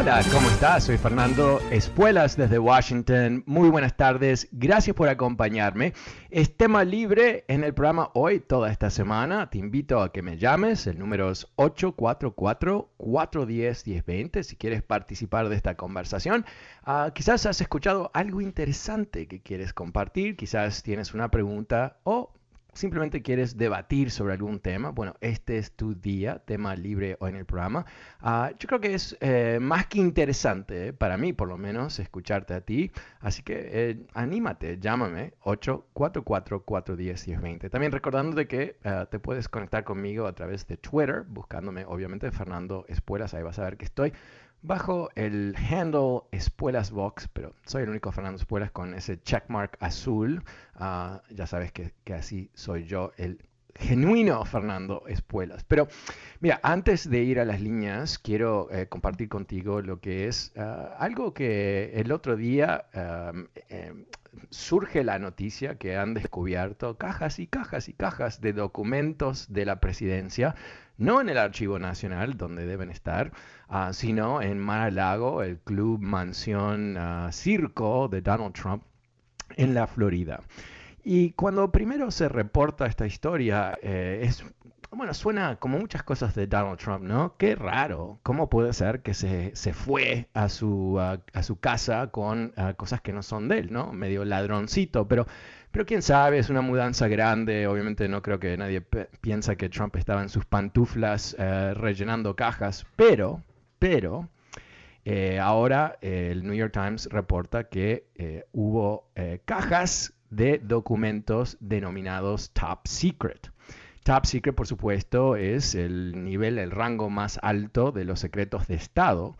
Hola, ¿cómo estás? Soy Fernando Espuelas desde Washington. Muy buenas tardes, gracias por acompañarme. Es tema libre en el programa hoy, toda esta semana. Te invito a que me llames, el número es 844-410-1020 si quieres participar de esta conversación. Ah, quizás has escuchado algo interesante que quieres compartir, quizás tienes una pregunta o simplemente quieres debatir sobre algún tema, bueno, este es tu día, tema libre hoy en el programa. Ah, yo creo que es eh, más que interesante, eh, para mí por lo menos, escucharte a ti. Así que eh, anímate, llámame 844-410-1020. También recordándote que te puedes conectar conmigo a través de Twitter, buscándome obviamente Fernando Espuelas, ahí vas a ver que estoy bajo el handle Espuelas Box, pero soy el único Fernando Espuelas con ese checkmark azul. Ah, ya sabes que, así soy yo, el genuino Fernando Espuelas. Pero mira, antes de ir a las líneas, quiero eh, compartir contigo lo que es ah, algo que el otro día em, surge la noticia que han descubierto cajas y cajas y cajas de documentos de la presidencia no en el Archivo Nacional, donde deben estar, ah, sino en Mar-a-Lago, el club mansión ah, circo de Donald Trump en la Florida. Y cuando primero se reporta esta historia, eh, es bueno, suena como muchas cosas de Donald Trump, ¿no? Qué raro. ¿Cómo puede ser que se, fue a su, a, su casa con cosas que no son de él, ¿no? Medio ladroncito, pero pero quién sabe, es una mudanza grande. Obviamente no creo que nadie piensa que Trump estaba en sus pantuflas eh, rellenando cajas. Pero, pero, eh, ahora eh, el New York Times reporta que hubo cajas de documentos denominados top secret. Top secret, por supuesto, es el nivel, el rango más alto de los secretos de Estado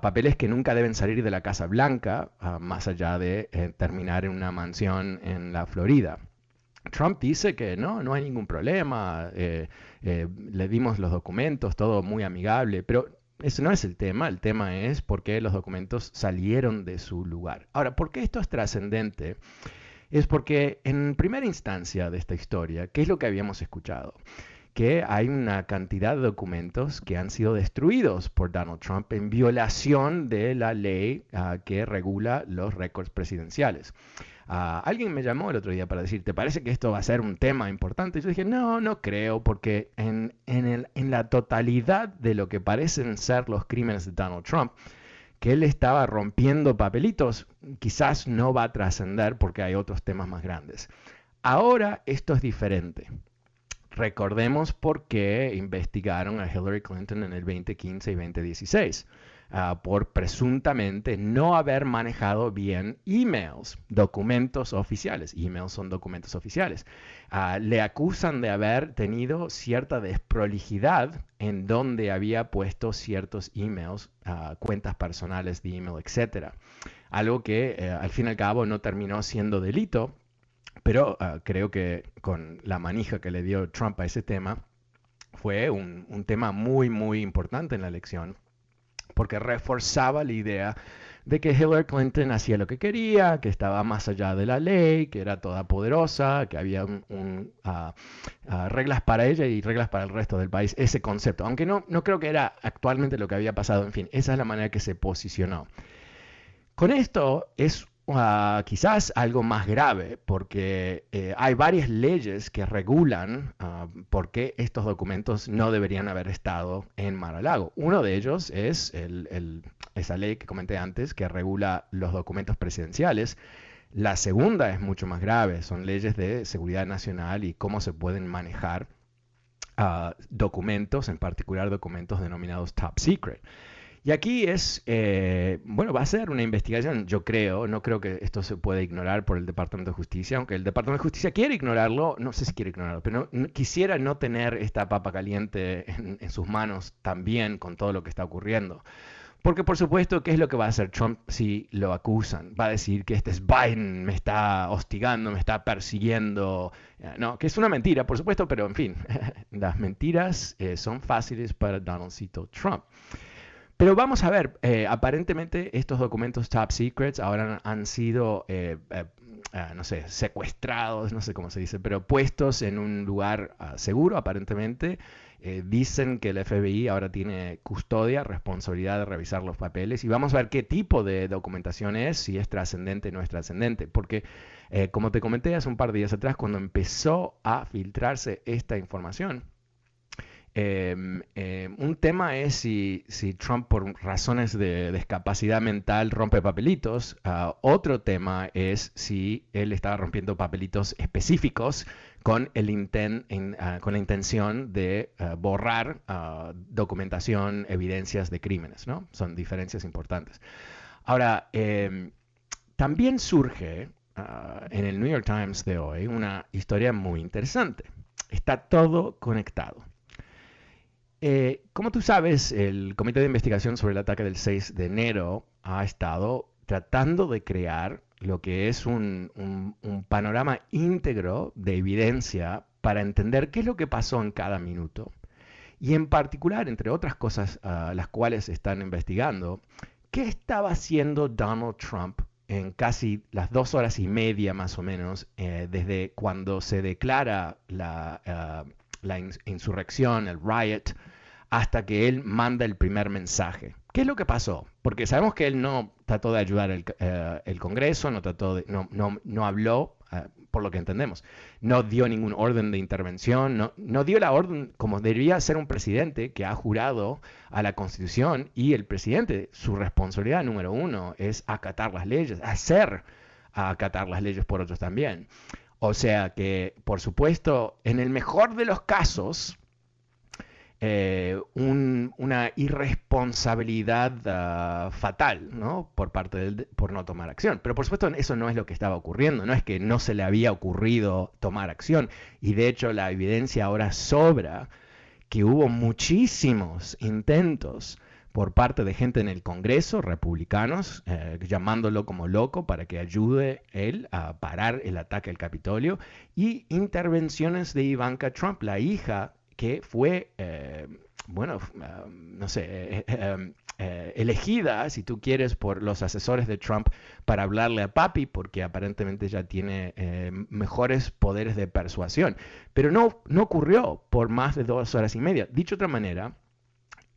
papeles que nunca deben salir de la Casa Blanca, más allá de eh, terminar en una mansión en la Florida. Trump dice que no, no hay ningún problema, eh, eh, le dimos los documentos, todo muy amigable, pero ese no es el tema, el tema es por qué los documentos salieron de su lugar. Ahora, ¿por qué esto es trascendente? Es porque en primera instancia de esta historia, ¿qué es lo que habíamos escuchado? Que hay una cantidad de documentos que han sido destruidos por Donald Trump en violación de la ley ah, que regula los récords presidenciales. Ah, alguien me llamó el otro día para decir, ¿te parece que esto va a ser un tema importante? Y yo dije, no, no creo, porque en, en la totalidad de lo que parecen ser los crímenes de Donald Trump, que él estaba rompiendo papelitos, quizás no va a trascender porque hay otros temas más grandes. Ahora esto es diferente. Recordemos por qué investigaron a Hillary Clinton en el 2015 y 2016. Ah, por presuntamente no haber manejado bien emails, documentos oficiales. Emails son documentos oficiales. Ah, le acusan de haber tenido cierta desprolijidad en donde había puesto ciertos emails, uh, cuentas personales de email, etc. Algo que eh, al fin y al cabo no terminó siendo delito, pero ah, creo que con la manija que le dio Trump a ese tema, fue un, tema muy, muy importante en la elección, porque reforzaba la idea de que Hillary Clinton hacía lo que quería, que estaba más allá de la ley, que era toda poderosa, que había ah, ah, reglas para ella y reglas para el resto del país, ese concepto. Aunque no, no creo que era actualmente lo que había pasado, en fin, esa es la manera que se posicionó. Con esto es quizás algo más grave, porque eh, hay varias leyes que regulan uh, por qué estos documentos no deberían haber estado en Mar-a-Lago. Uno de ellos es esa ley que comenté antes, que regula los documentos presidenciales. La segunda es mucho más grave, son leyes de seguridad nacional y cómo se pueden manejar ah, documentos, en particular documentos denominados top secret. Y aquí es, eh, bueno, va a ser una investigación, yo creo, no creo que esto se pueda ignorar por el Departamento de Justicia, aunque el Departamento de Justicia quiere ignorarlo, no sé si quiere ignorarlo, pero quisiera no tener esta papa caliente en, sus manos también con todo lo que está ocurriendo. Porque por supuesto, ¿qué es lo que va a hacer Trump si lo acusan? Va a decir que este es Biden, me está hostigando, me está persiguiendo. Eh, no, que es una mentira, por supuesto, pero en fin, las mentiras eh, son fáciles para Donaldcito Trump. Pero vamos a ver, eh, aparentemente estos documentos top secrets ahora han sido, eh, eh, no sé, secuestrados, no sé cómo se dice, pero puestos en un lugar ah, seguro, aparentemente. dicen que el FBI ahora tiene custodia, responsabilidad de revisar los papeles y vamos a ver qué tipo de documentación es, si es trascendente o no es trascendente, porque como te comenté hace un par de días atrás, cuando empezó a filtrarse esta información, Em, em, un tema es si, Trump por razones de discapacidad mental rompe papelitos. Ah, otro tema es si él estaba rompiendo papelitos específicos con, el ah, con la intención de ah, borrar documentación, evidencias de crímenes. ¿no? Son diferencias importantes. Ahora, em, también surge en el New York Times de hoy una historia muy interesante. Está todo conectado. Eh, como tú sabes, el Comité de Investigación sobre el ataque del 6 de enero ha estado tratando de crear lo que es un, panorama íntegro de evidencia para entender qué es lo que pasó en cada minuto. Y en particular, entre otras cosas a las cuales están investigando, qué estaba haciendo Donald Trump en casi las dos horas y media más o menos, eh, desde cuando se declara la, ah, la insurrección, el riot, hasta que él manda el primer mensaje. ¿Qué es lo que pasó? Porque sabemos que él no trató de ayudar el, eh, Congreso, no, trató de, no, no, no habló, eh, por lo que entendemos, no dio ningún orden de intervención, no, no dio la orden como debería ser un presidente que ha jurado a la Constitución y el presidente, su responsabilidad número uno es acatar las leyes, hacer acatar las leyes por otros también. O sea que, por supuesto, en el mejor de los casos, eh, una irresponsabilidad ah, fatal ¿no? por parte por no tomar acción. Pero por supuesto eso no es lo que estaba ocurriendo, no es que no se le había ocurrido tomar acción y de hecho la evidencia ahora sobra que hubo muchísimos intentos por parte de gente en el Congreso, republicanos, eh, llamándolo como loco para que ayude él a parar el ataque al Capitolio, y intervenciones de Ivanka Trump, la hija que fue, eh, bueno, eh, no sé, eh, elegida, si tú quieres, por los asesores de Trump para hablarle a papi, porque aparentemente ya tiene mejores poderes de persuasión. Pero no, no ocurrió por más de dos horas y media. Dicho de otra manera,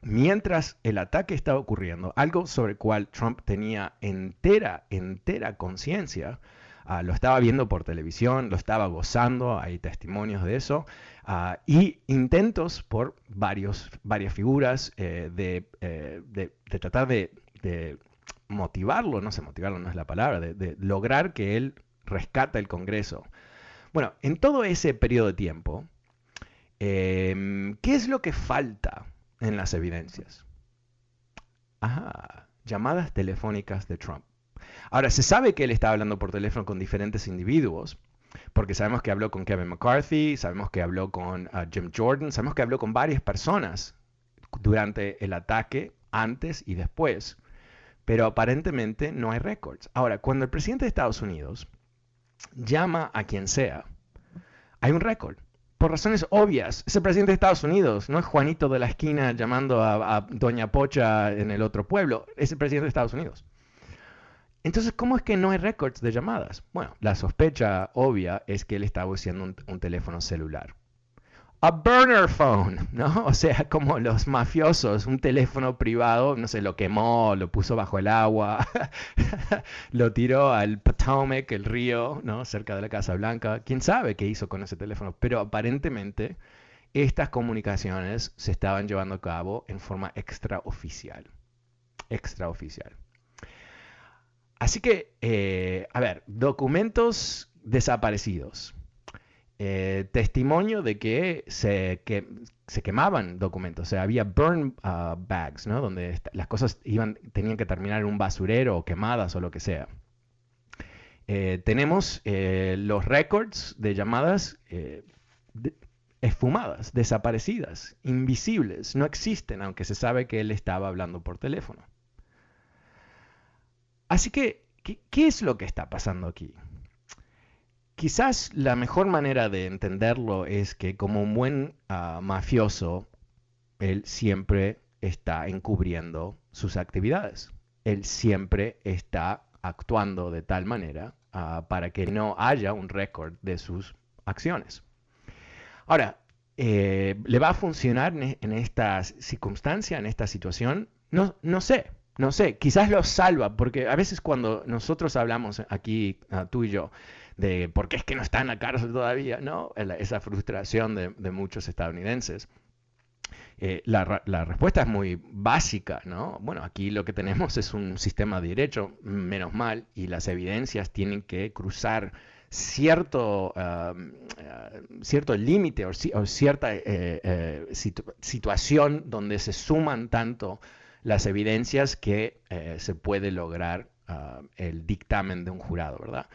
mientras el ataque estaba ocurriendo, algo sobre el cual Trump tenía entera, entera conciencia, ah, lo estaba viendo por televisión, lo estaba gozando, hay testimonios de eso, Ah, y intentos por varios, varias figuras eh, eh, de, tratar de, motivarlo, no sé, motivarlo no es la palabra, de, lograr que él rescata el Congreso. Bueno, en todo ese periodo de tiempo, em, ¿qué es lo que falta en las evidencias? Ajá, llamadas telefónicas de Trump. Ahora, se sabe que él estaba hablando por teléfono con diferentes individuos, porque sabemos que habló con Kevin McCarthy, sabemos que habló con uh, Jim Jordan, sabemos que habló con varias personas durante el ataque, antes y después, pero aparentemente no hay récords. Ahora, cuando el presidente de Estados Unidos llama a quien sea, hay un récord. Por razones obvias, es el presidente de Estados Unidos, no es Juanito de la esquina llamando a Doña Pocha en el otro pueblo, es el presidente de Estados Unidos. Entonces, ¿cómo es que no hay récords de llamadas? Bueno, la sospecha obvia es que él estaba usando un, teléfono celular. A burner phone, ¿no? O sea, como los mafiosos, un teléfono privado, no sé, lo quemó, lo puso bajo el agua, lo tiró al Potomac, el río, ¿no? Cerca de la Casa Blanca. ¿Quién sabe qué hizo con ese teléfono? Pero aparentemente estas comunicaciones se estaban llevando a cabo en forma extraoficial. Extraoficial. Así que, eh, a ver, documentos desaparecidos. Eh, testimonio de que se, se, quemaban documentos, o sea, había burn uh, bags, ¿no? Donde las cosas iban, tenían que terminar en un basurero o quemadas o lo que sea. Eh, tenemos los records de llamadas esfumadas, desaparecidas, invisibles, no existen, aunque se sabe que él estaba hablando por teléfono. Así que, ¿qué, es lo que está pasando aquí? Quizás la mejor manera de entenderlo es que como un buen ah, mafioso, él siempre está encubriendo sus actividades. Él siempre está actuando de tal manera ah, para que no haya un récord de sus acciones. Ahora, eh, ¿le va a funcionar en esta circunstancia, en esta situación? No, no sé, no sé, quizás lo salva, porque a veces cuando nosotros hablamos aquí, ah, tú y yo, de por qué es que no está en la cárcel todavía, ¿no? Esa frustración de, muchos estadounidenses. Eh, la, la, respuesta es muy básica, ¿no? Bueno, aquí lo que tenemos es un sistema de derecho, menos mal, y las evidencias tienen que cruzar cierto, ah, cierto límite o, cierta eh, eh, situación donde se suman tanto las evidencias que eh, se puede lograr ah, el dictamen de un jurado, ¿verdad?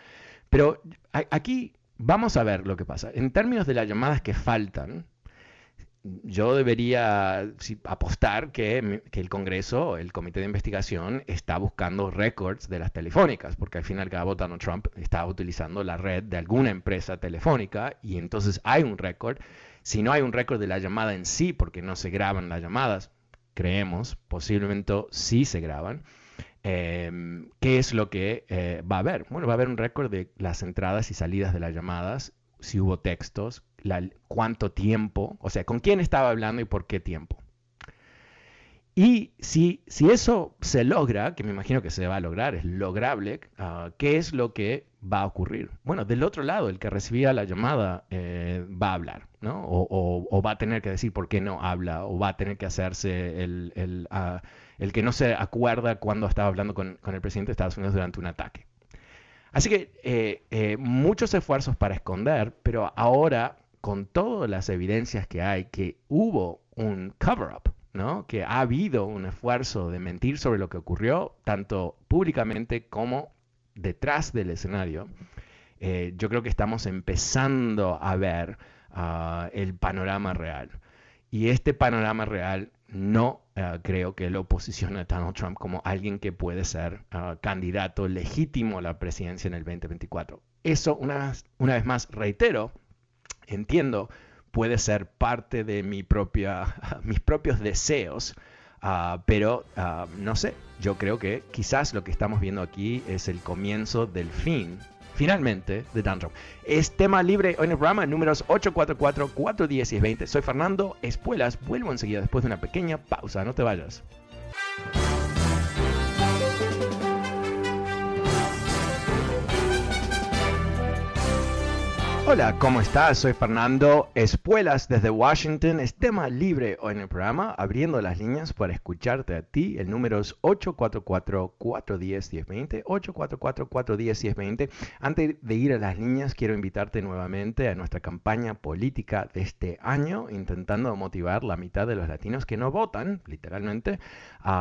Pero aquí vamos a ver lo que pasa. En términos de las llamadas que faltan, yo debería apostar que, que, el Congreso, el Comité de Investigación, está buscando récords de las telefónicas, porque al fin y Trump estaba utilizando la red de alguna empresa telefónica y entonces hay un récord. Si no hay un récord de la llamada en sí, porque no se graban las llamadas, creemos, posiblemente sí se graban. Em, ¿Qué es lo que eh, va a haber? Bueno, va a haber un récord de las entradas y salidas de las llamadas, si hubo textos, cuánto tiempo, o sea, con quién estaba hablando y por qué tiempo. Y si, si eso se logra, que me imagino que se va a lograr, es lograble, ah, ¿qué es lo que va a ocurrir? Bueno, del otro lado, el que recibía la llamada eh, va a hablar, ¿no? O, va a tener que decir por qué no habla, o va a tener que hacerse el, el, ah, que no se acuerda cuando estaba hablando con, el presidente de Estados Unidos durante un ataque. Así que eh, eh, muchos esfuerzos para esconder, pero ahora con todas las evidencias que hay que hubo un cover-up, que ha habido un esfuerzo de mentir sobre lo que ocurrió, tanto públicamente como detrás del escenario. Eh, yo creo que estamos empezando a ver ah, el panorama real. Y este panorama real no ah, creo que lo posicione a Donald Trump como alguien que puede ser ah, candidato legítimo a la presidencia en el 2024. Eso, una vez más, reitero, entiendo puede ser parte de mis propios deseos, ah, pero ah, no sé, yo creo que quizás lo que estamos viendo aquí es el comienzo del fin, finalmente, de Trump. Es tema libre hoy en el programa, números 844-410 y 20. Soy Fernando Espuelas, vuelvo enseguida después de una pequeña pausa, no te vayas. Hola, ¿cómo estás? Soy Fernando Espuelas desde Washington. Es tema libre hoy en el programa, abriendo las líneas para escucharte a ti. El número es 844-410-1020, 844-410-1020. Antes de ir a las líneas, quiero invitarte nuevamente a nuestra campaña política de este año, intentando motivar la mitad de los latinos que no votan, literalmente,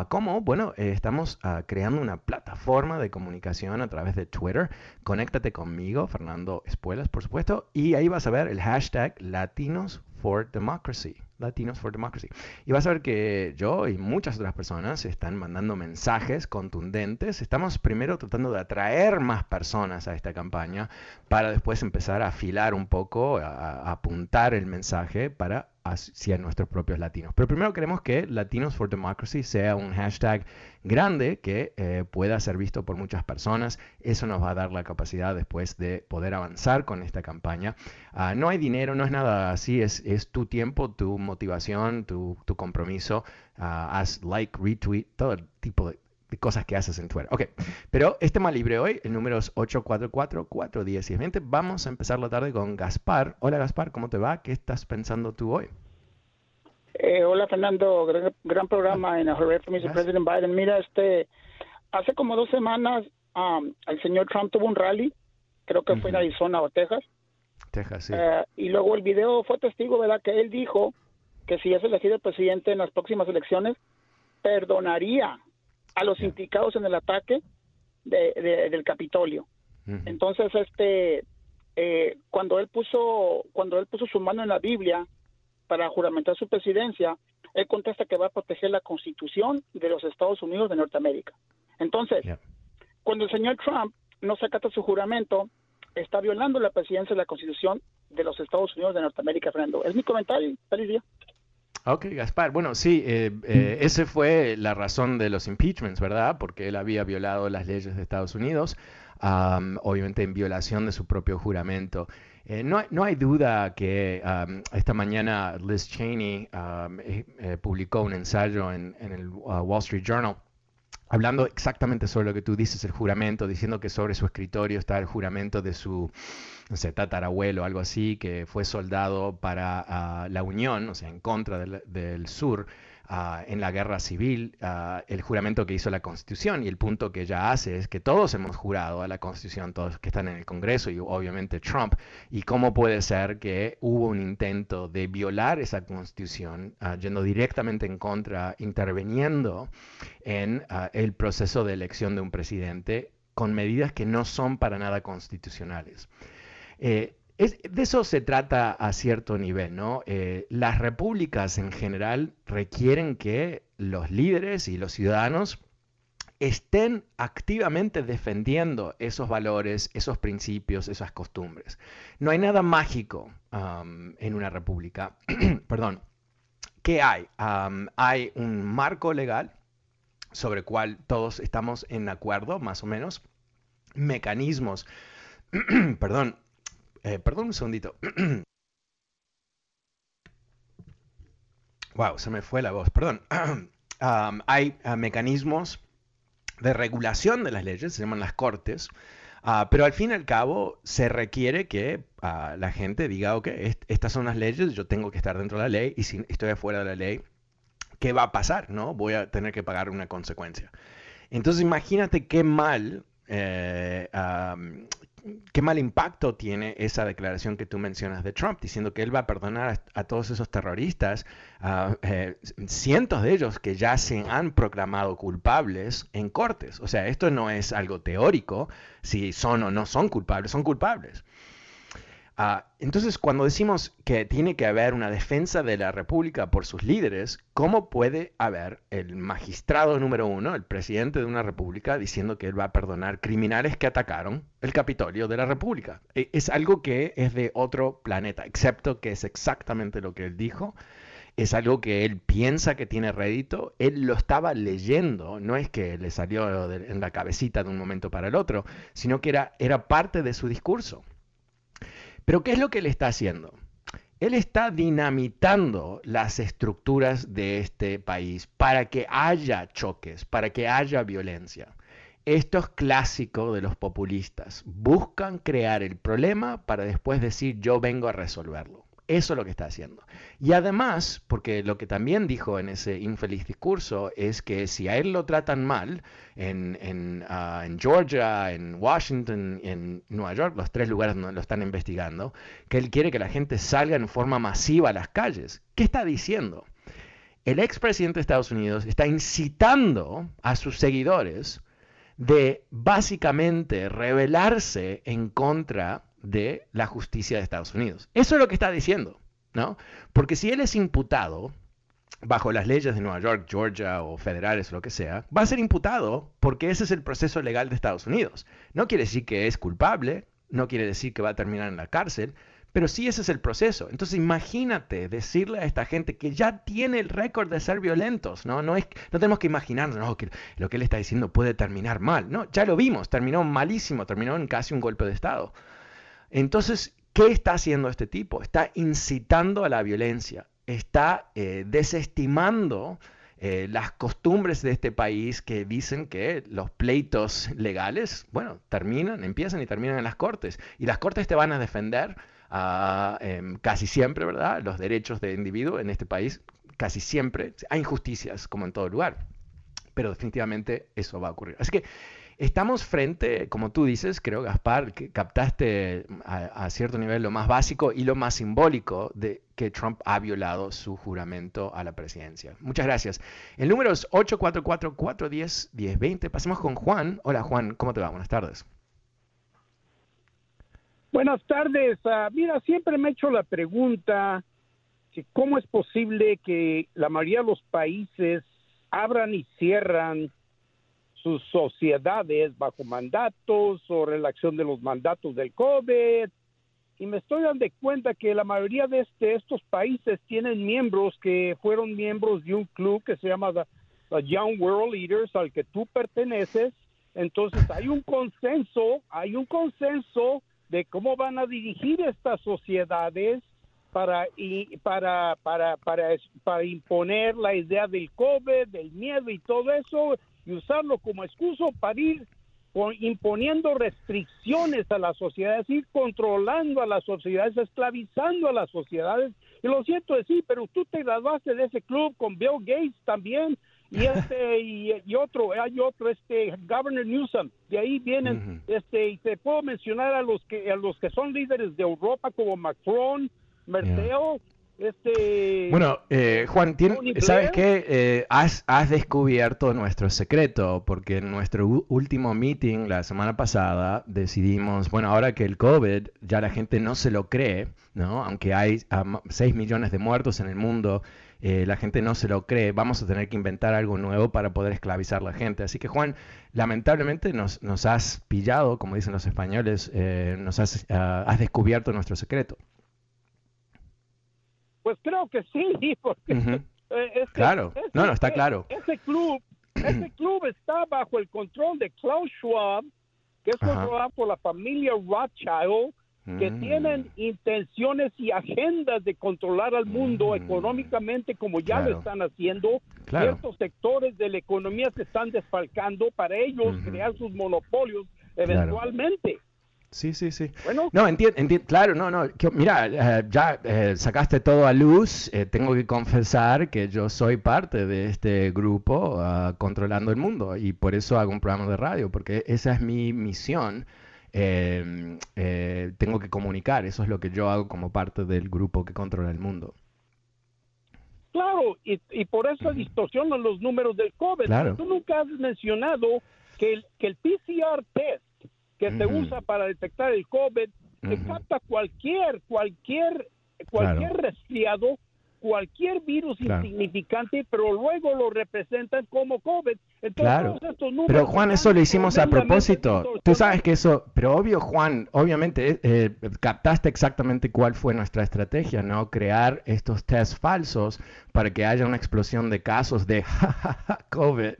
cómo, bueno, eh, estamos ah, creando una plataforma de comunicación a través de Twitter. Conéctate conmigo, Fernando Espuelas, por supuesto y ahí vas a ver el hashtag Latinos for Democracy. Latinos for Democracy. Y vas a ver que yo y muchas otras personas están mandando mensajes contundentes. Estamos primero tratando de atraer más personas a esta campaña para después empezar a afilar un poco, a apuntar el mensaje para hacia nuestros propios latinos. Pero primero queremos que Latinos for Democracy sea un hashtag grande que eh, pueda ser visto por muchas personas. Eso nos va a dar la capacidad después de poder avanzar con esta campaña. Ah, no hay dinero, no es nada así, es, es tu tiempo, tu motivación, tu, tu compromiso. Ah, haz like, retweet, todo tipo de cosas que haces en Twitter. Ok, pero este tema libre hoy, el número es 844-410 y 20. Vamos a empezar la tarde con Gaspar. Hola Gaspar, ¿cómo te va? ¿Qué estás pensando tú hoy? Eh, hola Fernando, gran, programa en el President Biden. Mira, este, hace como dos semanas um, el señor Trump tuvo un rally, creo que fue en Arizona o Texas. Texas, sí. Eh, y luego el video fue testigo, ¿verdad? Que él dijo que si es elegido el presidente en las próximas elecciones, perdonaría a los implicados en el ataque del Capitolio. Entonces, este, eh, cuando él puso, cuando él puso su mano en la Biblia para juramentar su presidencia, él contesta que va a proteger la Constitución de los Estados Unidos de Norteamérica. Entonces, cuando el señor Trump no se acata su juramento, está violando la presidencia de la Constitución de los Estados Unidos de Norteamérica, Fernando. Es mi comentario. Feliz día. Ok, Gaspar. Bueno, sí, eh, eh, ese fue la razón de los impeachments, ¿verdad? Porque él había violado las leyes de Estados Unidos, obviamente en violación de su propio juramento. Eh, no, no, hay duda que esta mañana Liz Cheney publicó un ensayo en, el uh, Wall Street Journal hablando exactamente sobre lo que tú dices, el juramento, diciendo que sobre su escritorio está el juramento de su no sé, tatarabuelo, algo así, que fue soldado para ah, la Unión, o sea, en contra del, sur, ah, en la guerra civil, ah, el juramento que hizo la Constitución. Y el punto que ella hace es que todos hemos jurado a la Constitución, todos que están en el Congreso y obviamente Trump. ¿Y cómo puede ser que hubo un intento de violar esa Constitución, yendo directamente en contra, interviniendo en el proceso de elección de un presidente? con medidas que no son para nada constitucionales. Eh, de eso se trata a cierto nivel, ¿no? Eh, las repúblicas en general requieren que los líderes y los ciudadanos estén activamente defendiendo esos valores, esos principios, esas costumbres. No hay nada mágico en una república. Perdón. ¿Qué hay? hay un marco legal sobre el cual todos estamos en acuerdo, más o menos. Mecanismos, perdón, eh, perdón un segundito. wow, se me fue la voz, perdón. hay ah, mecanismos de regulación de las leyes, se llaman las cortes, ah, pero al fin y al cabo se requiere que ah, la gente diga, ok, estas son las leyes, yo tengo que estar dentro de la ley y si estoy afuera de la ley, ¿qué va a pasar? ¿No? Voy a tener que pagar una consecuencia. Entonces imagínate qué mal eh, qué mal impacto tiene esa declaración que tú mencionas de Trump, diciendo que él va a perdonar a, todos esos terroristas, eh, cientos de ellos que ya se han proclamado culpables en cortes. O sea, esto no es algo teórico, si son o no son culpables, son culpables. Ah, entonces, cuando decimos que tiene que haber una defensa de la República por sus líderes, ¿cómo puede haber el magistrado número uno, el presidente de una república, diciendo que él va a perdonar criminales que atacaron el Capitolio de la República? E, es algo que es de otro planeta, excepto que es exactamente lo que él dijo. Es algo que él piensa que tiene rédito, él lo estaba leyendo, no es que le salió en la cabecita de un momento para el otro, sino que era, era parte de su discurso. Pero ¿qué es lo que él está haciendo? Él está dinamitando las estructuras de este país para que haya choques, para que haya violencia. Esto es clásico de los populistas. Buscan crear el problema para después decir yo vengo a resolverlo. Eso es lo que está haciendo. Y además, porque lo que también dijo en ese infeliz discurso es que si a él lo tratan mal en, ah, Georgia, en Washington, en Nueva York, los tres lugares donde lo están investigando, que él quiere que la gente salga en forma masiva a las calles. ¿Qué está diciendo? El expresidente de Estados Unidos está incitando a sus seguidores de básicamente rebelarse en contra de la justicia de Estados Unidos. Eso es lo que está diciendo. ¿no? Porque si él es imputado bajo las leyes de Nueva York, Georgia o federales o lo que sea, va a ser imputado porque ese es el proceso legal de Estados Unidos. No quiere decir que es culpable, no quiere decir que va a terminar en la cárcel, pero sí ese es el proceso. Entonces imagínate decirle a esta gente que ya tiene el récord de ser violentos, ¿no? No, es, no tenemos que imaginarnos que lo que él está diciendo puede terminar mal. No, ya lo vimos, terminó malísimo, terminó en casi un golpe de Estado. Entonces, ¿qué está haciendo este tipo? Está incitando a la violencia, está eh, desestimando eh, las costumbres de este país que dicen que los pleitos legales, bueno, terminan, empiezan y terminan en las cortes. Y las cortes te van a defender Em, casi siempre, ¿verdad? Los derechos de individuo en este país, casi siempre, hay injusticias como en todo lugar, pero definitivamente eso va a ocurrir. Así que estamos frente, como tú dices, creo, Gaspar, que captaste a, cierto nivel lo más básico y lo más simbólico de que Trump ha violado su juramento a la presidencia. Muchas gracias. El número es 844-410-1020. Pasemos con Juan. Hola Juan, ¿cómo te va? Buenas tardes. Buenas tardes. Ah, mira, siempre me he hecho la pregunta que cómo es posible que la mayoría de los países abran y cierran sus sociedades bajo mandatos o relación de los mandatos del COVID. Y me estoy dando cuenta que la mayoría de este, estos países tienen miembros que fueron miembros de un club que se llama the Young World Leaders, al que tú perteneces. Entonces hay un consenso, hay un consenso de cómo van a dirigir estas sociedades para, para, para, para, para imponer la idea del COVID, del miedo y todo eso, y usarlo como excuso para ir imponiendo restricciones a las sociedades, ir controlando a las sociedades, esclavizando a las sociedades. Y lo siento decir, pero tú te graduaste de ese club con Bill Gates también, y este y, otro hay otro este Governor Newsom. De ahí vienen este y te puedo mencionar a los que a los que son líderes de Europa como Macron Merceo este bueno eh, Juan sabes qué eh, has, has descubierto nuestro secreto porque en nuestro último meeting la semana pasada decidimos bueno ahora que el COVID ya la gente no se lo cree no aunque hay 6 millones de muertos en el mundo eh, la gente no se lo cree, vamos a tener que inventar algo nuevo para poder esclavizar a la gente. Así que Juan, lamentablemente nos, nos has pillado, como dicen los españoles, eh, nos has, ah, has, descubierto nuestro secreto. Pues creo que sí, porque... Eh, claro, no, no, está claro. Ese club, ese club está bajo el control de Klaus Schwab, que es controlado por la familia Rothschild, que mm. tienen intenciones y agendas de controlar al mundo mm. económicamente como ya lo están haciendo. Ciertos sectores de la economía se están desfalcando para ellos crear sus monopolios eventualmente. Sí, sí, sí. Bueno, no, entiendo, claro, no, no. mira, eh, ya eh, sacaste todo a luz. Eh, tengo que confesar que yo soy parte de este grupo ah, controlando el mundo y por eso hago un programa de radio, porque esa es mi misión Em, tengo que comunicar. Eso es lo que yo hago como parte del grupo que controla el mundo. Claro, y, por eso distorsionan los números del COVID. Tú nunca has mencionado que el, que el PCR test que se usa para detectar el COVID, que capta cualquier, cualquier, cualquier resfriado cualquier virus insignificante, pero luego lo representan como COVID. claro. pero Juan, eso lo hicimos a propósito. Tú sabes que eso, pero obvio, Juan, obviamente eh, captaste exactamente cuál fue nuestra estrategia, ¿no? Crear estos tests falsos para que haya una explosión de casos de COVID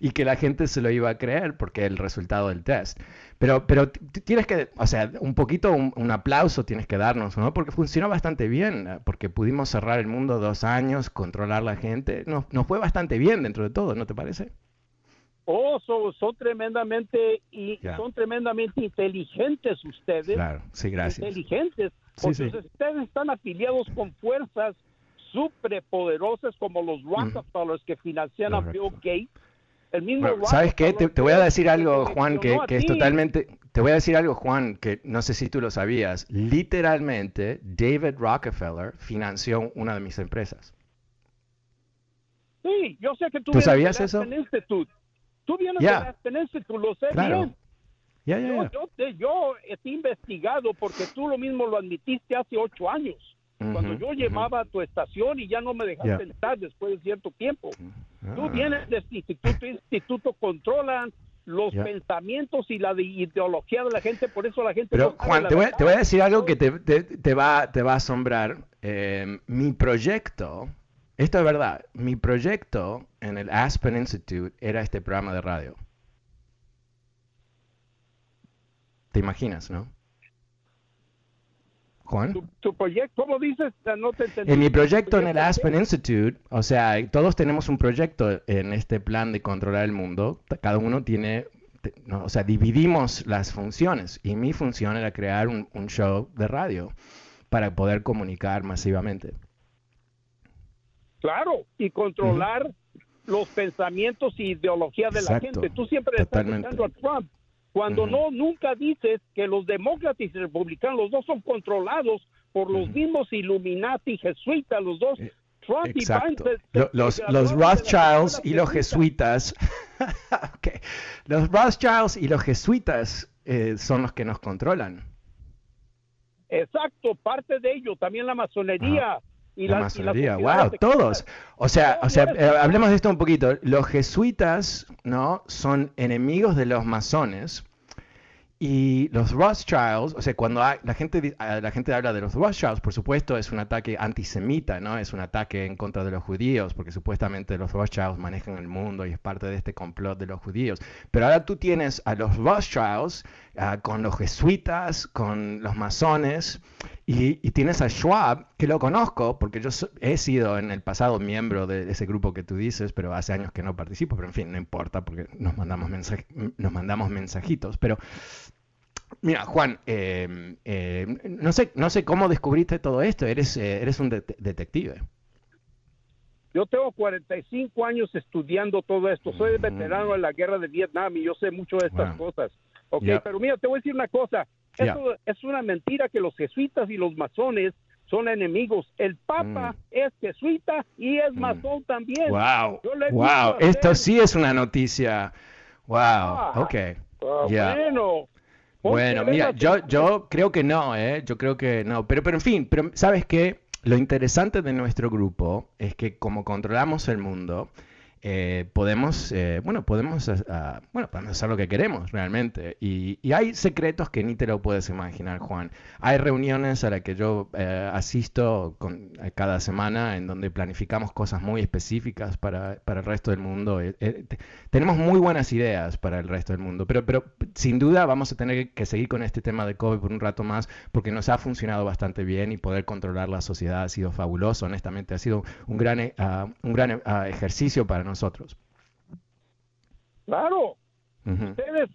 y que la gente se lo iba a creer porque el resultado del test. Pero, pero tienes que, o sea, un poquito un, aplauso tienes que darnos, ¿no? Porque funcionó bastante bien, ¿eh? porque pudimos cerrar el mundo dos años, controlar la gente. Nos, fue bastante bien dentro de todo, ¿no te parece? Oh, son, tremendamente y son tremendamente inteligentes ustedes. Claro, sí, gracias. Inteligentes, porque ustedes están afiliados con fuerzas superpoderosas como los Rockefellers que financian a Bill Gates ¿Sabes qué? Te, voy a decir algo, Juan, que, es totalmente... Te voy a decir algo, Juan, que no sé si tú lo sabías. Literalmente, David Rockefeller financió una de mis empresas. Sí, yo sé que tú, ¿Tú sabías eso? Tú vienes yeah. de tú lo sé bien. Ya, ya, yo, yo, te, yo he investigado porque tú lo mismo lo admitiste hace ocho años. Cuando yo llamaba a tu estación y ya no me dejaste entrar después de cierto tiempo. Tú Ah. vienes de este instituto, instituto controlan los pensamientos y la de- ideología de la gente, por eso la gente... Pero no Juan, te voy, a- verdad. te voy a decir algo que te, te- te va, te va a asombrar. Eh, mi proyecto, esto es verdad, mi proyecto en el Aspen Institute era este programa de radio. ¿Te imaginas, no? Juan. Tu, tu proyecto, ¿cómo dices? No te entendí. En mi proyecto en ¿Tu el Aspen? Institute, o sea, todos tenemos un proyecto en este plan de controlar el mundo. Cada uno tiene, no, o sea, dividimos las funciones. Y mi función era crear un, un show de radio para poder comunicar masivamente. Claro, y controlar los pensamientos y ideología de Exacto, la gente. Tú siempre totalmente. estás a Trump. Cuando no, nunca dices que los demócratas y republicanos, los dos son controlados por los mismos Illuminati jesuitas, los dos. Eh, Trump y Exacto. Biden Lo- se Los, los Rothschilds y los jesuita. jesuitas, los Rothschilds y los jesuitas eh, son los que nos controlan. Exacto, parte de ello, también la masonería. Y La la, y masonería, wow, todos. O sea, o sea, eh, hablemos de esto un poquito. Los jesuitas, ¿no? Son enemigos de los masones. Y los Rothschilds, o sea, cuando hay- la gente ah, la gente habla de los Rothschilds, por supuesto, es un ataque antisemita, ¿no? Es un ataque en contra de los judíos, porque supuestamente los Rothschilds manejan el mundo y es parte de este complot de los judíos. Pero ahora tú tienes a los Rothschilds ah, con los jesuitas, con los masones, y, y tienes a Schwab, que lo conozco, porque yo so- he sido en el pasado miembro de ese grupo que tú dices, pero hace años que no participo, pero en fin, no importa, porque nos mandamos, mensaj- nos mandamos mensajitos. Pero Mira, Juan, eh, eh, no sé, no sé cómo descubriste todo esto. Eres, eh, eres un de- detective. Yo tengo 45 años estudiando todo esto. Soy Mm. veterano de la guerra de Vietnam y yo sé mucho de estas Wow. cosas. Ok, pero mira, te voy a decir una cosa. Eso es una mentira que los jesuitas y los masones son enemigos. El Papa Mm. es jesuita y es masón también. Wow, wow, esto sí es una noticia. Wow, Ah. ok. Ah, Ya. Bueno. Bueno, mira, yo, yo creo que no, ¿eh? Yo creo que no. Pero, pero en fin, pero ¿sabes qué? Lo interesante de nuestro grupo es que como controlamos el mundo, eh, podemos, eh, bueno, podemos, ah, bueno, podemos hacer lo que queremos realmente. Y, y hay secretos que ni te lo puedes imaginar, Juan. Hay reuniones a las que yo eh, asisto con, eh, cada semana en donde planificamos cosas muy específicas para, para el resto del mundo. Eh, eh, te- tenemos muy buenas ideas para el resto del mundo, pero, pero sin duda vamos a tener que seguir con este tema de COVID por un rato más porque nos ha funcionado bastante bien y poder controlar la sociedad ha sido fabuloso, honestamente, ha sido un gran, ah, un gran ah, ejercicio para nosotros. Claro. Ujú. Ustedes,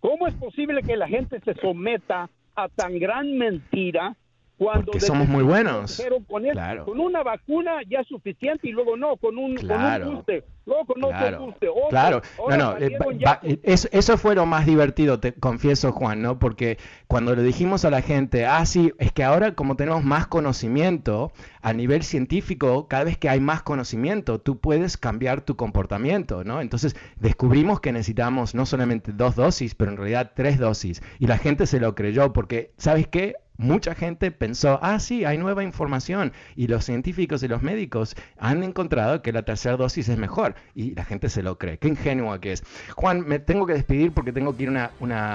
¿Cómo es posible que la gente se someta a tan gran mentira cuando Porque somos muy buenos. con, Claro. con una vacuna ya es suficiente y luego no, con un, Claro. con un booster, luego con Claro, otro booster, otro, claro. No, no, eh, va- eh, eso, eso fue lo más divertido, te confieso, Juan, ¿no? Porque cuando le dijimos a la gente, ah, sí, es que ahora como tenemos más conocimiento a nivel científico, cada vez que hay más conocimiento, tú puedes cambiar tu comportamiento, ¿no? Entonces descubrimos que necesitamos no solamente dos dosis, pero en realidad tres dosis. Y la gente se lo creyó porque, ¿sabes qué? Mucha gente pensó, ah, sí, hay nueva información y los científicos y los médicos han encontrado que la tercera dosis es mejor y la gente se lo cree. Qué ingenua que es. Juan, me tengo que despedir porque tengo que ir a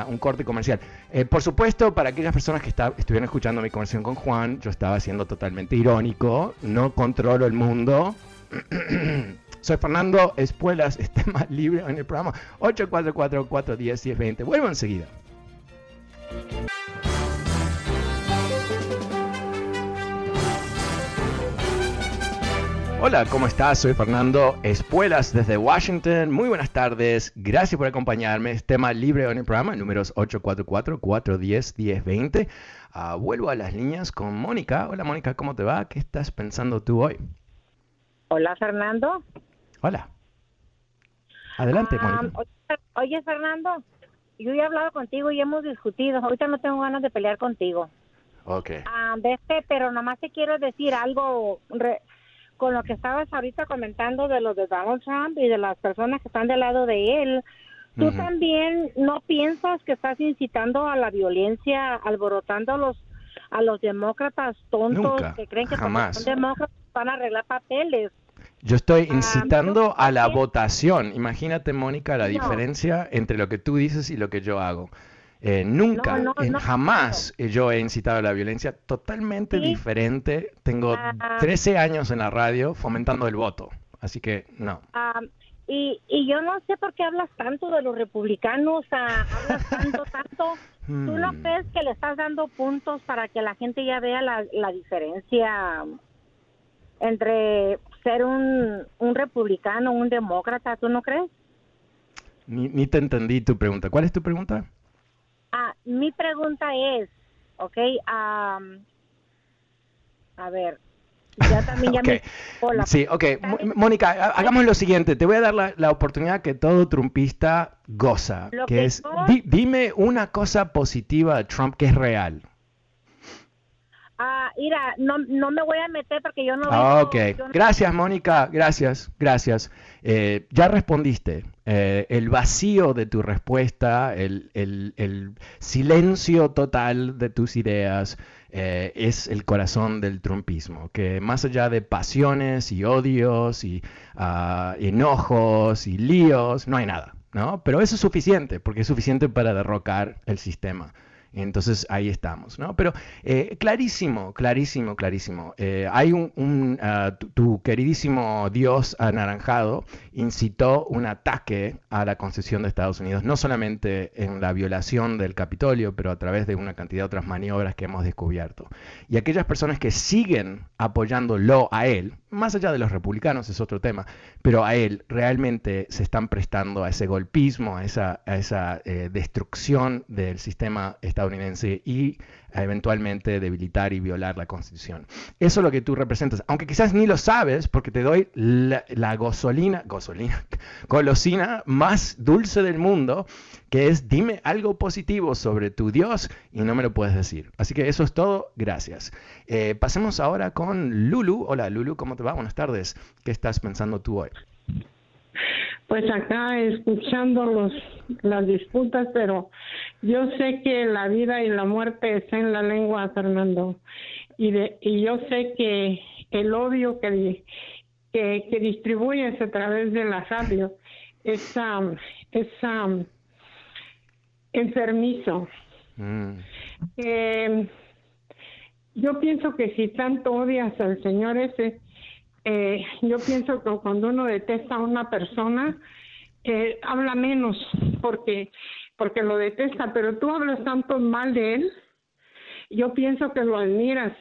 un corte comercial. Eh, por supuesto, para aquellas personas que está- estuvieron escuchando mi conversación con Juan, yo estaba siendo totalmente irónico, no controlo el mundo. Soy Fernando Espuelas, esté más libre en el programa 844-410-1020. Vuelvo enseguida. Hola, ¿cómo estás? Soy Fernando Espuelas desde Washington. Muy buenas tardes. Gracias por acompañarme. Es tema libre en el programa, números 844-410-1020. Ah, vuelvo a las líneas con Mónica. Hola, Mónica, ¿cómo te va? ¿Qué estás pensando tú hoy? Hola, Fernando. Hola. Adelante, Ah, Mónica. oye, Fernando, yo he hablado contigo y hemos discutido. Ahorita no tengo ganas de pelear contigo. Ok. Ah, de este, pero nomás te quiero decir algo re- con lo que estabas ahorita comentando de lo de Donald Trump y de las personas que están del lado de él. ¿Tú también no piensas que estás incitando a la violencia, alborotando los a los demócratas tontos Nunca, que creen que jamás. son demócratas van a arreglar papeles. Yo estoy Ah, incitando a la votación. Imagínate, Mónica, la No. diferencia entre lo que tú dices y lo que yo hago. Eh, nunca, No, no, en- no. jamás yo he incitado a la violencia. Totalmente Sí. diferente. Tengo Ah. 13 años en la radio fomentando el voto. Así que no. Y, y yo no sé por qué hablas tanto de los republicanos, ah, hablas tanto, tanto. ¿Tú no Hmm. crees que le estás dando puntos para que la gente ya vea la, la diferencia entre ser un, un republicano, un demócrata? ¿Tú no crees? Ni, ni te entendí tu pregunta. ¿Cuál es tu pregunta? Mi pregunta es, ¿ok? am, a ver, ya también ya me... Hola. Sí, ok. Mo- Mónica, ha- hagamos lo siguiente. Te voy a dar la, la oportunidad que todo trumpista goza, que que es, yo- di- dime una cosa positiva de Trump que es real. Ah, mira, no, no me voy a meter porque yo no... Ah, ok. yo no- Gracias, Mónica. Gracias, gracias. Eh, ya respondiste. Eh, el vacío de tu respuesta, el, el- el silencio total de tus ideas eh, es el corazón del trumpismo, que más allá de pasiones y odios y ah, enojos y líos, no hay nada, ¿no? Pero eso es suficiente, porque es suficiente para derrocar el sistema. Entonces ahí estamos, ¿no? Pero eh, clarísimo, clarísimo, clarísimo. Eh, hay un, ah, tu, tu queridísimo Dios anaranjado incitó un ataque a la Constitución de Estados Unidos, no solamente en la violación del Capitolio, pero a través de una cantidad de otras maniobras que hemos descubierto. Y aquellas personas que siguen apoyándolo a él, más allá de los republicanos es otro tema, pero a él realmente se están prestando a ese golpismo, a esa, a esa eh, destrucción del sistema estadounidense y eventualmente debilitar y violar la constitución. Eso es lo que tú representas, aunque quizás ni lo sabes porque te doy la, la gasolina, gasolina, golosina más dulce del mundo, que es dime algo positivo sobre tu Dios y no me lo puedes decir. Así que eso es todo, gracias. Eh, pasemos ahora con Lulu. Hola Lulu, ¿cómo te va? Buenas tardes. ¿Qué estás pensando tú hoy? Pues acá escuchando los, las disputas, pero yo sé que la vida y la muerte está en la lengua, Fernando. Y, de, y yo sé que el odio que, di- que, que distribuyes a través de la radio es, um, es um, enfermizo. Mm, Eh, yo pienso que si tanto odias al señor ese, eh, yo pienso que cuando uno detesta a una persona, eh, habla menos porque porque lo detesta, pero tú hablas tanto mal de él, yo pienso que lo admiras.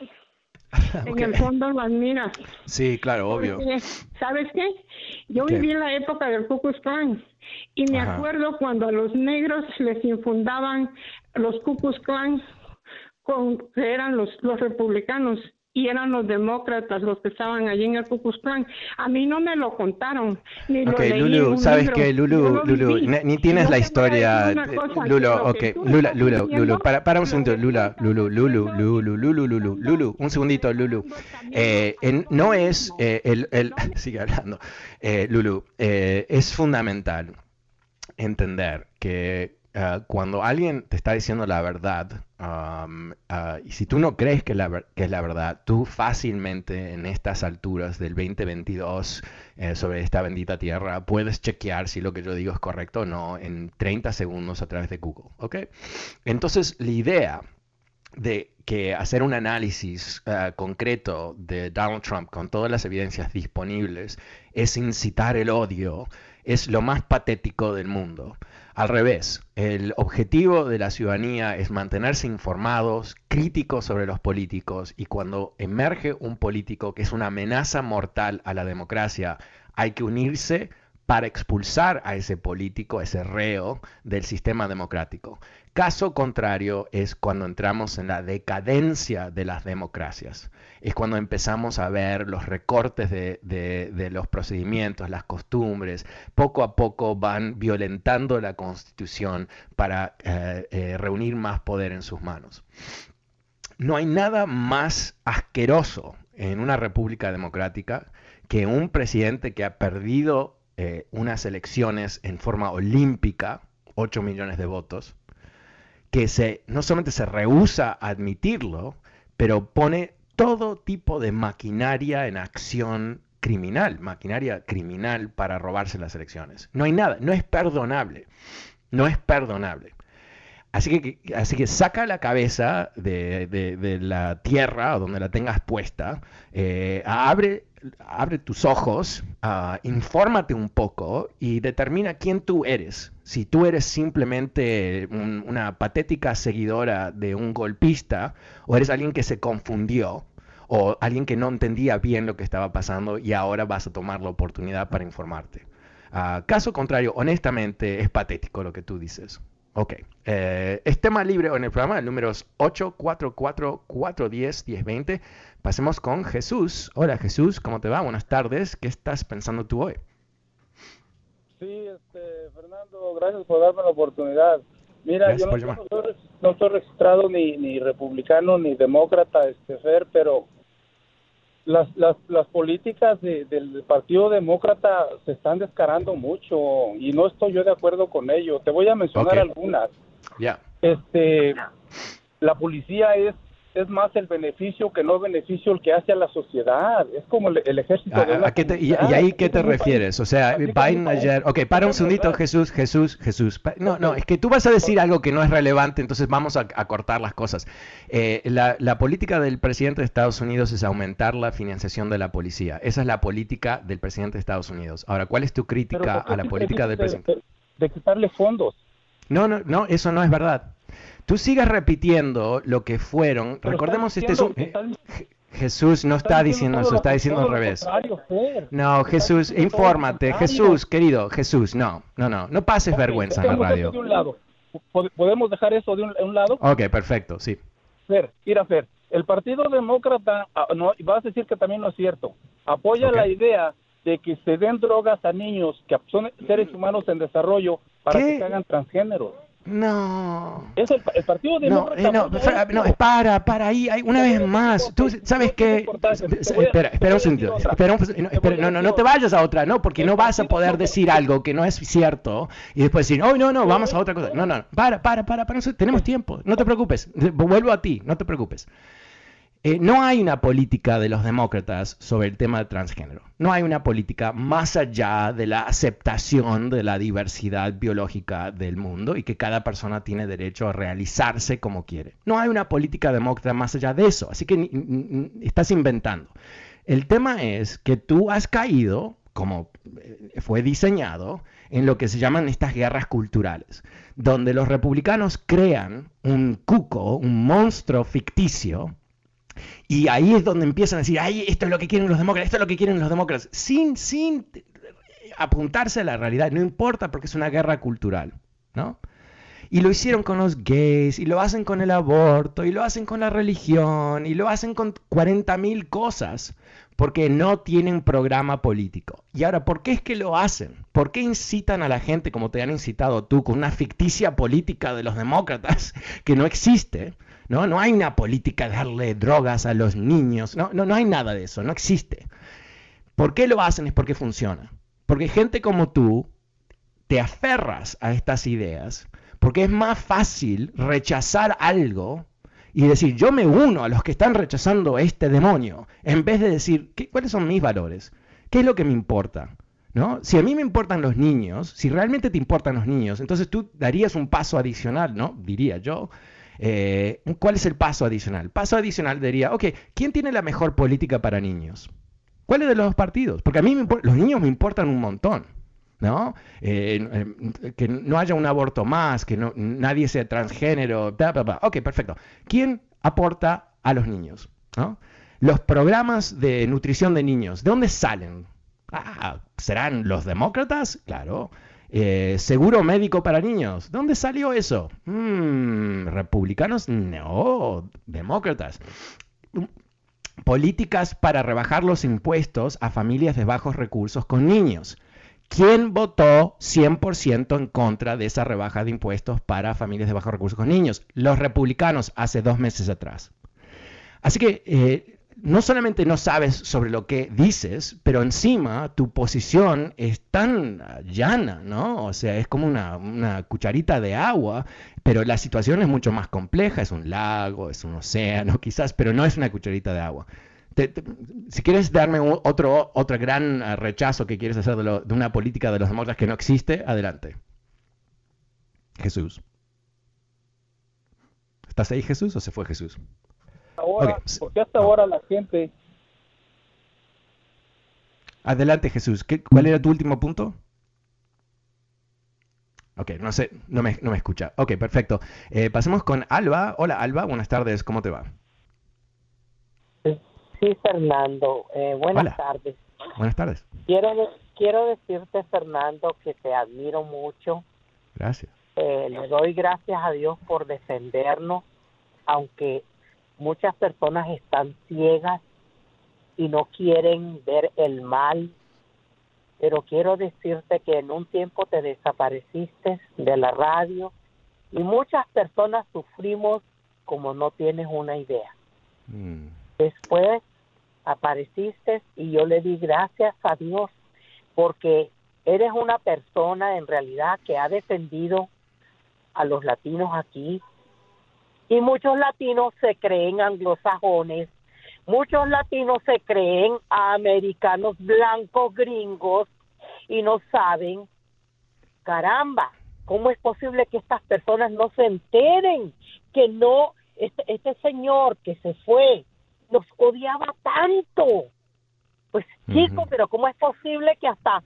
En el fondo lo admiras. Sí, claro, obvio. Porque, ¿Sabes qué? Yo ¿Qué? viví en la época del Ku Klux Klan y me Ajá. acuerdo cuando a los negros les infundaban los Ku Klux Klan con que eran los los republicanos y eran los demócratas los que estaban allí en el Ku Klux Klan. A mí no me lo contaron ni lo leí Lulu, ¿sabes libro. Lulu, Lulu, ni, ni tienes Yo la historia. decir una de- cosa, que Lulu, lo ok, Lula, estás Lulu, para, para un segundo, Lula, Lulu, Lulu, Lulu, Lulu, Lulu, Lulu, un segundito, Lulu. Eh, en- no es eh, el, el- sigue hablando, Eh, Lulu, eh, es fundamental entender que ah, cuando alguien te está diciendo la verdad, am, ah, y si tú no crees que, la, que es la verdad, tú fácilmente en estas alturas del 2022 eh, sobre esta bendita tierra puedes chequear si lo que yo digo es correcto o no en 30 segundos a través de Google, ¿ok? Entonces, la idea de que hacer un análisis eh, concreto de Donald Trump con todas las evidencias disponibles es incitar el odio, es lo más patético del mundo. Al revés, el objetivo de la ciudadanía es mantenerse informados, críticos sobre los políticos y cuando emerge un político que es una amenaza mortal a la democracia, hay que unirse para expulsar a ese político, a ese reo del sistema democrático. Caso contrario es cuando entramos en la decadencia de las democracias. Es cuando empezamos a ver los recortes de, los procedimientos, las costumbres, poco a poco van violentando la constitución para eh, eh, reunir más poder en sus manos. No hay nada más asqueroso en una república democrática que un presidente que ha perdido eh, unas elecciones en forma olímpica, 8 millones de votos, que se, no solamente se rehúsa a admitirlo, pero pone todo tipo de maquinaria en acción criminal, maquinaria criminal para robarse las elecciones. No hay nada, no es perdonable, no es perdonable. Así que, así que saca la cabeza de, la tierra donde la tengas puesta, eh, abre, abre tus ojos, uh, infórmate un poco y determina quién tú eres. Si tú eres simplemente una patética seguidora de un golpista o eres alguien que se confundió o alguien que no entendía bien lo que estaba pasando y ahora vas a tomar la oportunidad para informarte. Uh, caso contrario, honestamente, es patético lo que tú dices. Ok. Eh, es tema libre en el programa, el número es 844-410-1020. Pasemos con Jesús. Hola Jesús, ¿cómo te va? Buenas tardes. ¿Qué estás pensando tú hoy? Sí, este, Fernando, gracias por darme la oportunidad. Mira, yo no, estoy registrado ni, ni republicano ni demócrata, este, Fer, pero las, las, las políticas del Partido Demócrata se están descarando mucho y no estoy yo de acuerdo con ello. Te voy a mencionar algunas. Ya. Este, la policía es es más el beneficio que no beneficio el que hace a la sociedad. Es como el, ejército. y, ahí qué te refieres? O sea, Biden ayer... Ok, para un segundito, Jesús, Jesús, Jesús. No, no, es que tú vas a decir algo que no es relevante, entonces vamos a, cortar las cosas. Eh, la, la, política del presidente de Estados Unidos es aumentar la financiación de la policía. Esa es la política del presidente de Estados Unidos. Ahora, ¿cuál es tu crítica a la política del presidente? de quitarle fondos. No, no, no, eso no es verdad tú sigas repitiendo lo que fueron. Recordemos, este es un... Jesús no está diciendo eso, está diciendo al revés. No, Jesús, infórmate. Jesús, querido, Jesús, no, no, no, no pases vergüenza en la radio. ¿Podemos dejar eso de un, lado? Ok, perfecto, sí. Fer, mira, Fer, el Partido Demócrata, ah, no, vas a decir que también no es cierto, apoya la idea de que se den drogas a niños que son seres humanos en desarrollo para que se hagan transgéneros. No. Es el, partido no, eh, no, para, para ahí, una vez más. Tú sabes que espera, espera un segundo. no, no, no te vayas a otra, no, porque no vas a poder decir algo que no es cierto y después decir, "Oh, no, no, vamos a otra cosa." No, no, para, para, para, para, tenemos tiempo. No te preocupes. Vuelvo a ti, no te preocupes. Eh, no hay una política de los demócratas sobre el tema del transgénero. No hay una política más allá de la aceptación de la diversidad biológica del mundo y que cada persona tiene derecho a realizarse como quiere. No hay una política demócrata más allá de eso. Así que estás inventando. El tema es que tú has caído, como eh, fue diseñado, en lo que se llaman estas guerras culturales, donde los republicanos crean un cuco, un monstruo ficticio, y ahí es donde empiezan a decir, ay, esto es lo que quieren los demócratas, esto es lo que quieren los demócratas, sin, sin apuntarse a la realidad, no importa porque es una guerra cultural, ¿no? Y lo hicieron con los gays, y lo hacen con el aborto, y lo hacen con la religión, y lo hacen con 40.000 cosas, porque no tienen programa político. Y ahora, ¿por qué es que lo hacen? ¿Por qué incitan a la gente, como te han incitado tú, con una ficticia política de los demócratas que no existe? ¿No? No hay una política de darle drogas a los niños, no, no, no hay nada de eso, no existe. ¿Por qué lo hacen? Es porque funciona. Porque gente como tú te aferras a estas ideas, porque es más fácil rechazar algo y decir, yo me uno a los que están rechazando este demonio, en vez de decir, ¿qué, ¿cuáles son mis valores? ¿Qué es lo que me importa? ¿No? Si a mí me importan los niños, si realmente te importan los niños, entonces tú darías un paso adicional, ¿no? Diría yo, eh, ¿Cuál es el paso adicional? Paso adicional diría, ok, ¿quién tiene la mejor política para niños? ¿Cuáles de los dos partidos? Porque a mí los niños me importan un montón. ¿no? Eh, que no haya un aborto más, que no, nadie sea transgénero, Ok, perfecto. ¿Quién aporta a los niños? Los programas de nutrición de niños, ¿de dónde salen? Ah, ¿serán los demócratas? Claro. Eh, seguro médico para niños. ¿Dónde salió eso? Mm, ¿Republicanos? No, demócratas. Políticas para rebajar los impuestos a familias de bajos recursos con niños. ¿Quién votó 100% en contra de esa rebaja de impuestos para familias de bajos recursos con niños? Los republicanos hace dos meses atrás. Así que eh, no solamente no sabes sobre lo que dices, pero encima tu posición es tan llana, ¿no? O sea, es como una, cucharita de agua, pero la situación es mucho más compleja, es un lago, es un océano quizás, pero no es una cucharita de agua. si quieres darme otro, otro gran rechazo que quieres hacer de, de una política de los demócratas que no existe, adelante. Jesús. ¿Estás ahí Jesús o se fue Jesús? Ahora, porque hasta ahora la gente... Adelante Jesús, ¿cuál era tu último punto? Ok, no sé, no me, no me escucha. Ok, perfecto. Eh, pasemos con Alba. Hola Alba, buenas tardes, ¿cómo te va? Sí, Fernando, eh, buenas tardes. Buenas tardes. Quiero, quiero decirte, Fernando, que te admiro mucho. Gracias. Eh, le doy gracias a Dios por defendernos, aunque muchas personas están ciegas y no quieren ver el mal, pero quiero decirte que en un tiempo te desapareciste de la radio y muchas personas sufrimos como no tienes una idea. Mm. Después apareciste y yo le di gracias a Dios porque eres una persona en realidad que ha defendido a los latinos aquí. Y muchos latinos se creen anglosajones, muchos latinos se creen americanos blancos gringos y no saben, caramba, ¿cómo es posible que estas personas no se enteren que no, este, este señor que se fue nos odiaba tanto? Pues chico, pero ¿cómo es posible que hasta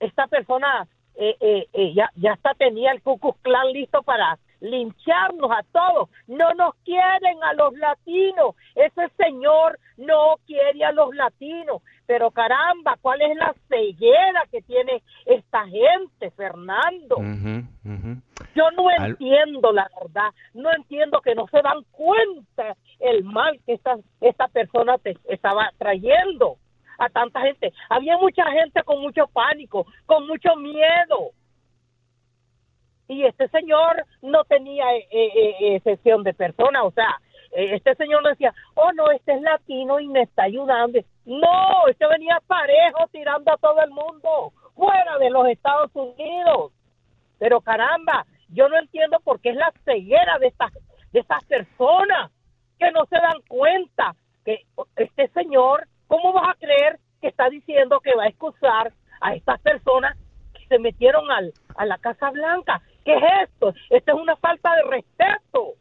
esta persona eh, eh, eh, ya, ya hasta tenía el Ku Klux listo para lincharnos a todos. No nos quieren a los latinos. Ese señor no quiere a los latinos. Pero caramba, ¿cuál es la ceguera que tiene esta gente, Fernando? Yo no entiendo la verdad. No entiendo que no se dan cuenta el mal que esta, esta persona te estaba trayendo a tanta gente. Había mucha gente con mucho pánico, con mucho miedo. Y este señor no tenía eh, eh, eh, excepción de persona, o sea, este señor no decía, oh no, este es latino y me está ayudando. No, este venía parejo tirando a todo el mundo, fuera de los Estados Unidos. Pero caramba, yo no entiendo por qué es la ceguera de estas, de estas personas que no se dan cuenta que este señor ¿Cómo vas a creer que está diciendo que va a excusar a estas personas que se metieron al, a la Casa Blanca? ¿Qué es esto? Esto es una falta de respeto.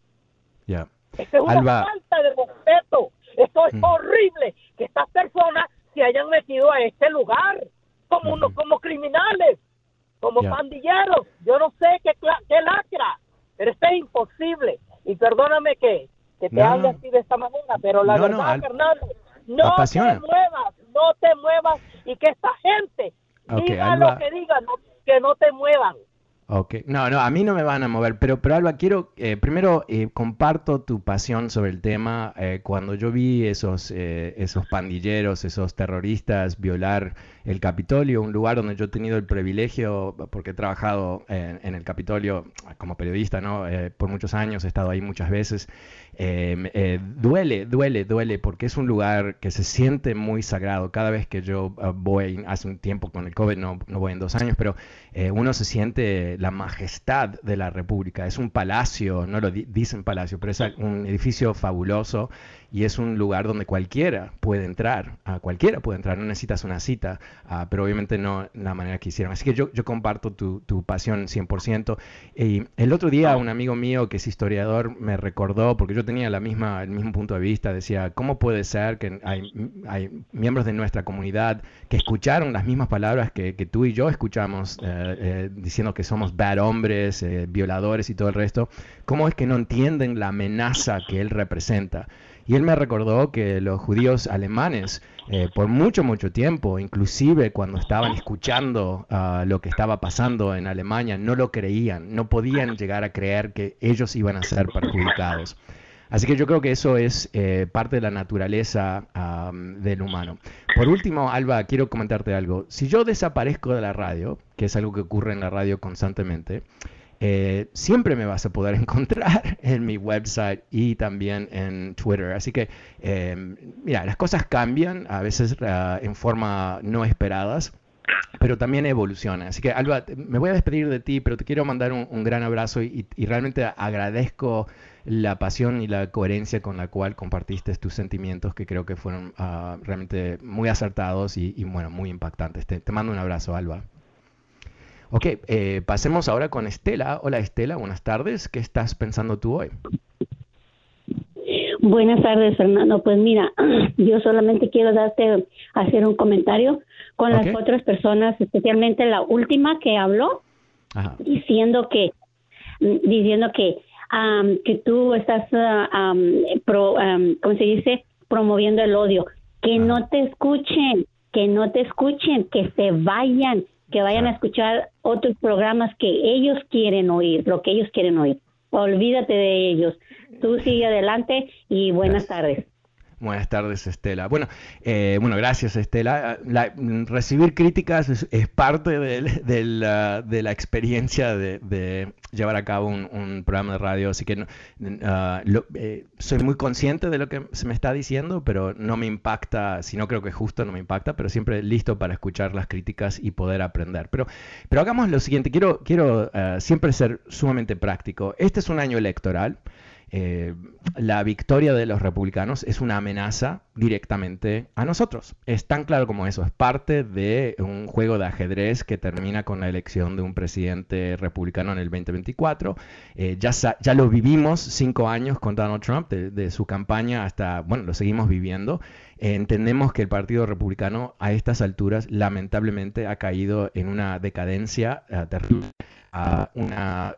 Ya. Esto es una falta de respeto. Esto es mm. horrible que estas personas se hayan metido a este lugar como, uno, como criminales, como pandilleros. Yo no sé qué, qué lacra, pero esto es imposible. Y perdóname que, que te hable así de esta manera, pero la verdad, Fernando, no te muevas, no te muevas y que esta gente diga lo que digan, que no te muevan. Ok, no, no, a mí no me van a mover, pero, pero Alba, quiero, eh, primero eh, comparto tu pasión sobre el tema. Eh, cuando yo vi esos, esos pandilleros, esos terroristas violar el Capitolio, un lugar donde yo he tenido el privilegio, porque he trabajado en, el Capitolio como periodista, ¿no? por muchos años, he estado ahí muchas veces. duele, duele, duele, porque es un lugar que se siente muy sagrado. Cada vez que yo voy, hace un tiempo con el COVID, no, no voy en dos años, pero uno se siente la majestad de la República. Es un palacio, no lo dicen palacio, pero es un edificio fabuloso y es un lugar donde cualquiera puede entrar, a cualquiera puede entrar, no necesitas una cita, ah, pero obviamente no la manera que hicieron. Así que yo, yo comparto tu, tu pasión 100%. Y el otro día un amigo mío que es historiador me recordó, porque yo tenía la misma, el mismo punto de vista, decía, ¿cómo puede ser que hay, hay miembros de nuestra comunidad que escucharon las mismas palabras que, que tú y yo escuchamos, eh, eh, diciendo que somos bad hombres, eh, violadores y todo el resto? ¿Cómo es que no entienden la amenaza que él representa? Y él me recordó que los judíos alemanes, eh, por mucho, mucho tiempo, inclusive cuando estaban escuchando ah, lo que estaba pasando en Alemania, no lo creían, no podían llegar a creer que ellos iban a ser perjudicados. Así que yo creo que eso es eh, parte de la naturaleza del humano. Por último, Alba, quiero comentarte algo. Si yo desaparezco de la radio, que es algo que ocurre en la radio constantemente, eh, siempre me vas a poder encontrar en mi website y también en Twitter. Así que, em, mira, las cosas cambian a veces ah, en forma no esperadas pero también evolucionan. Así que, Alba, me voy a despedir de ti, pero te quiero mandar un, gran abrazo y, realmente agradezco la pasión y la coherencia con la cual compartiste tus sentimientos, que creo que fueron ah, realmente muy acertados y, bueno, muy impactantes. te mando un abrazo, Alba. Ok, eh, pasemos ahora con Estela. Hola Estela, buenas tardes. ¿Qué estás pensando tú hoy? Buenas tardes, Fernando. Pues mira, yo solamente quiero darte, hacer un comentario con las otras personas, especialmente la última que habló, diciendo que, diciendo que, que tú estás, pro, ¿cómo se dice? Promoviendo el odio. Que no te escuchen, que no te escuchen, que se vayan, que vayan a escuchar otros programas que ellos quieren oír, lo que ellos quieren oír. Olvídate de ellos. Tú sigue adelante y buenas tardes. Buenas tardes, Estela. Bueno, eh, bueno, gracias, Estela. recibir críticas es, parte de, la, experiencia de, llevar a cabo un, programa de radio, así que ah, eh, soy muy consciente de lo que se me está diciendo, pero no me impacta, si no creo que es justo, no me impacta, pero siempre listo para escuchar las críticas y poder aprender. Pero, pero hagamos lo siguiente, quiero, quiero ah, siempre ser sumamente práctico. Este es un año electoral. Eh, la victoria de los republicanos es una amenaza directamente a nosotros. Es tan claro como eso, es parte de un juego de ajedrez que termina con la elección de un presidente republicano en el 2024. Eh, ya, ya lo vivimos cinco años con Donald Trump, de, su campaña hasta, bueno, lo seguimos viviendo. Eh, entendemos que el Partido Republicano a estas alturas lamentablemente ha caído en una decadencia terrible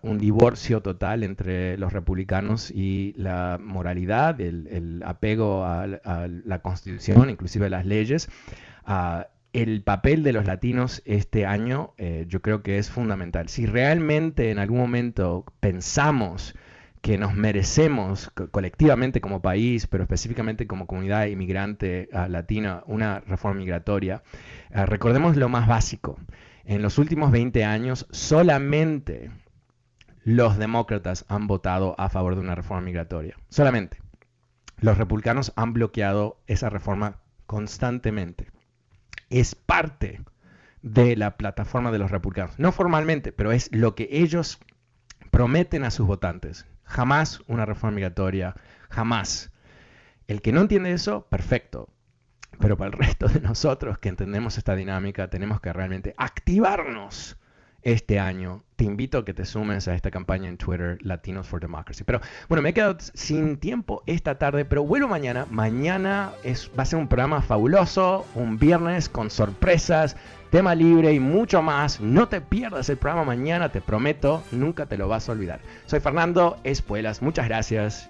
un divorcio total entre los republicanos y la moralidad, el, apego a, la constitución, inclusive las leyes. el papel de los latinos este año eh, yo creo que es fundamental. Si realmente en algún momento pensamos que nos merecemos colectivamente como país, pero específicamente como comunidad inmigrante latina, una reforma migratoria, eh, recordemos lo más básico en los últimos 20 años solamente los demócratas han votado a favor de una reforma migratoria. Solamente. Los republicanos han bloqueado esa reforma constantemente. Es parte de la plataforma de los republicanos. No formalmente, pero es lo que ellos prometen a sus votantes. Jamás una reforma migratoria, jamás. El que no entiende eso, perfecto. Pero para el resto de nosotros que entendemos esta dinámica, tenemos que realmente activarnos este año. Te invito a que te sumes a esta campaña en Twitter, Latinos for Democracy. Pero bueno, me he quedado sin tiempo esta tarde, pero vuelvo mañana. Mañana es, va a ser un programa fabuloso, un viernes con sorpresas, tema libre y mucho más. No te pierdas el programa mañana, te prometo, nunca te lo vas a olvidar. Soy Fernando Espuelas, muchas gracias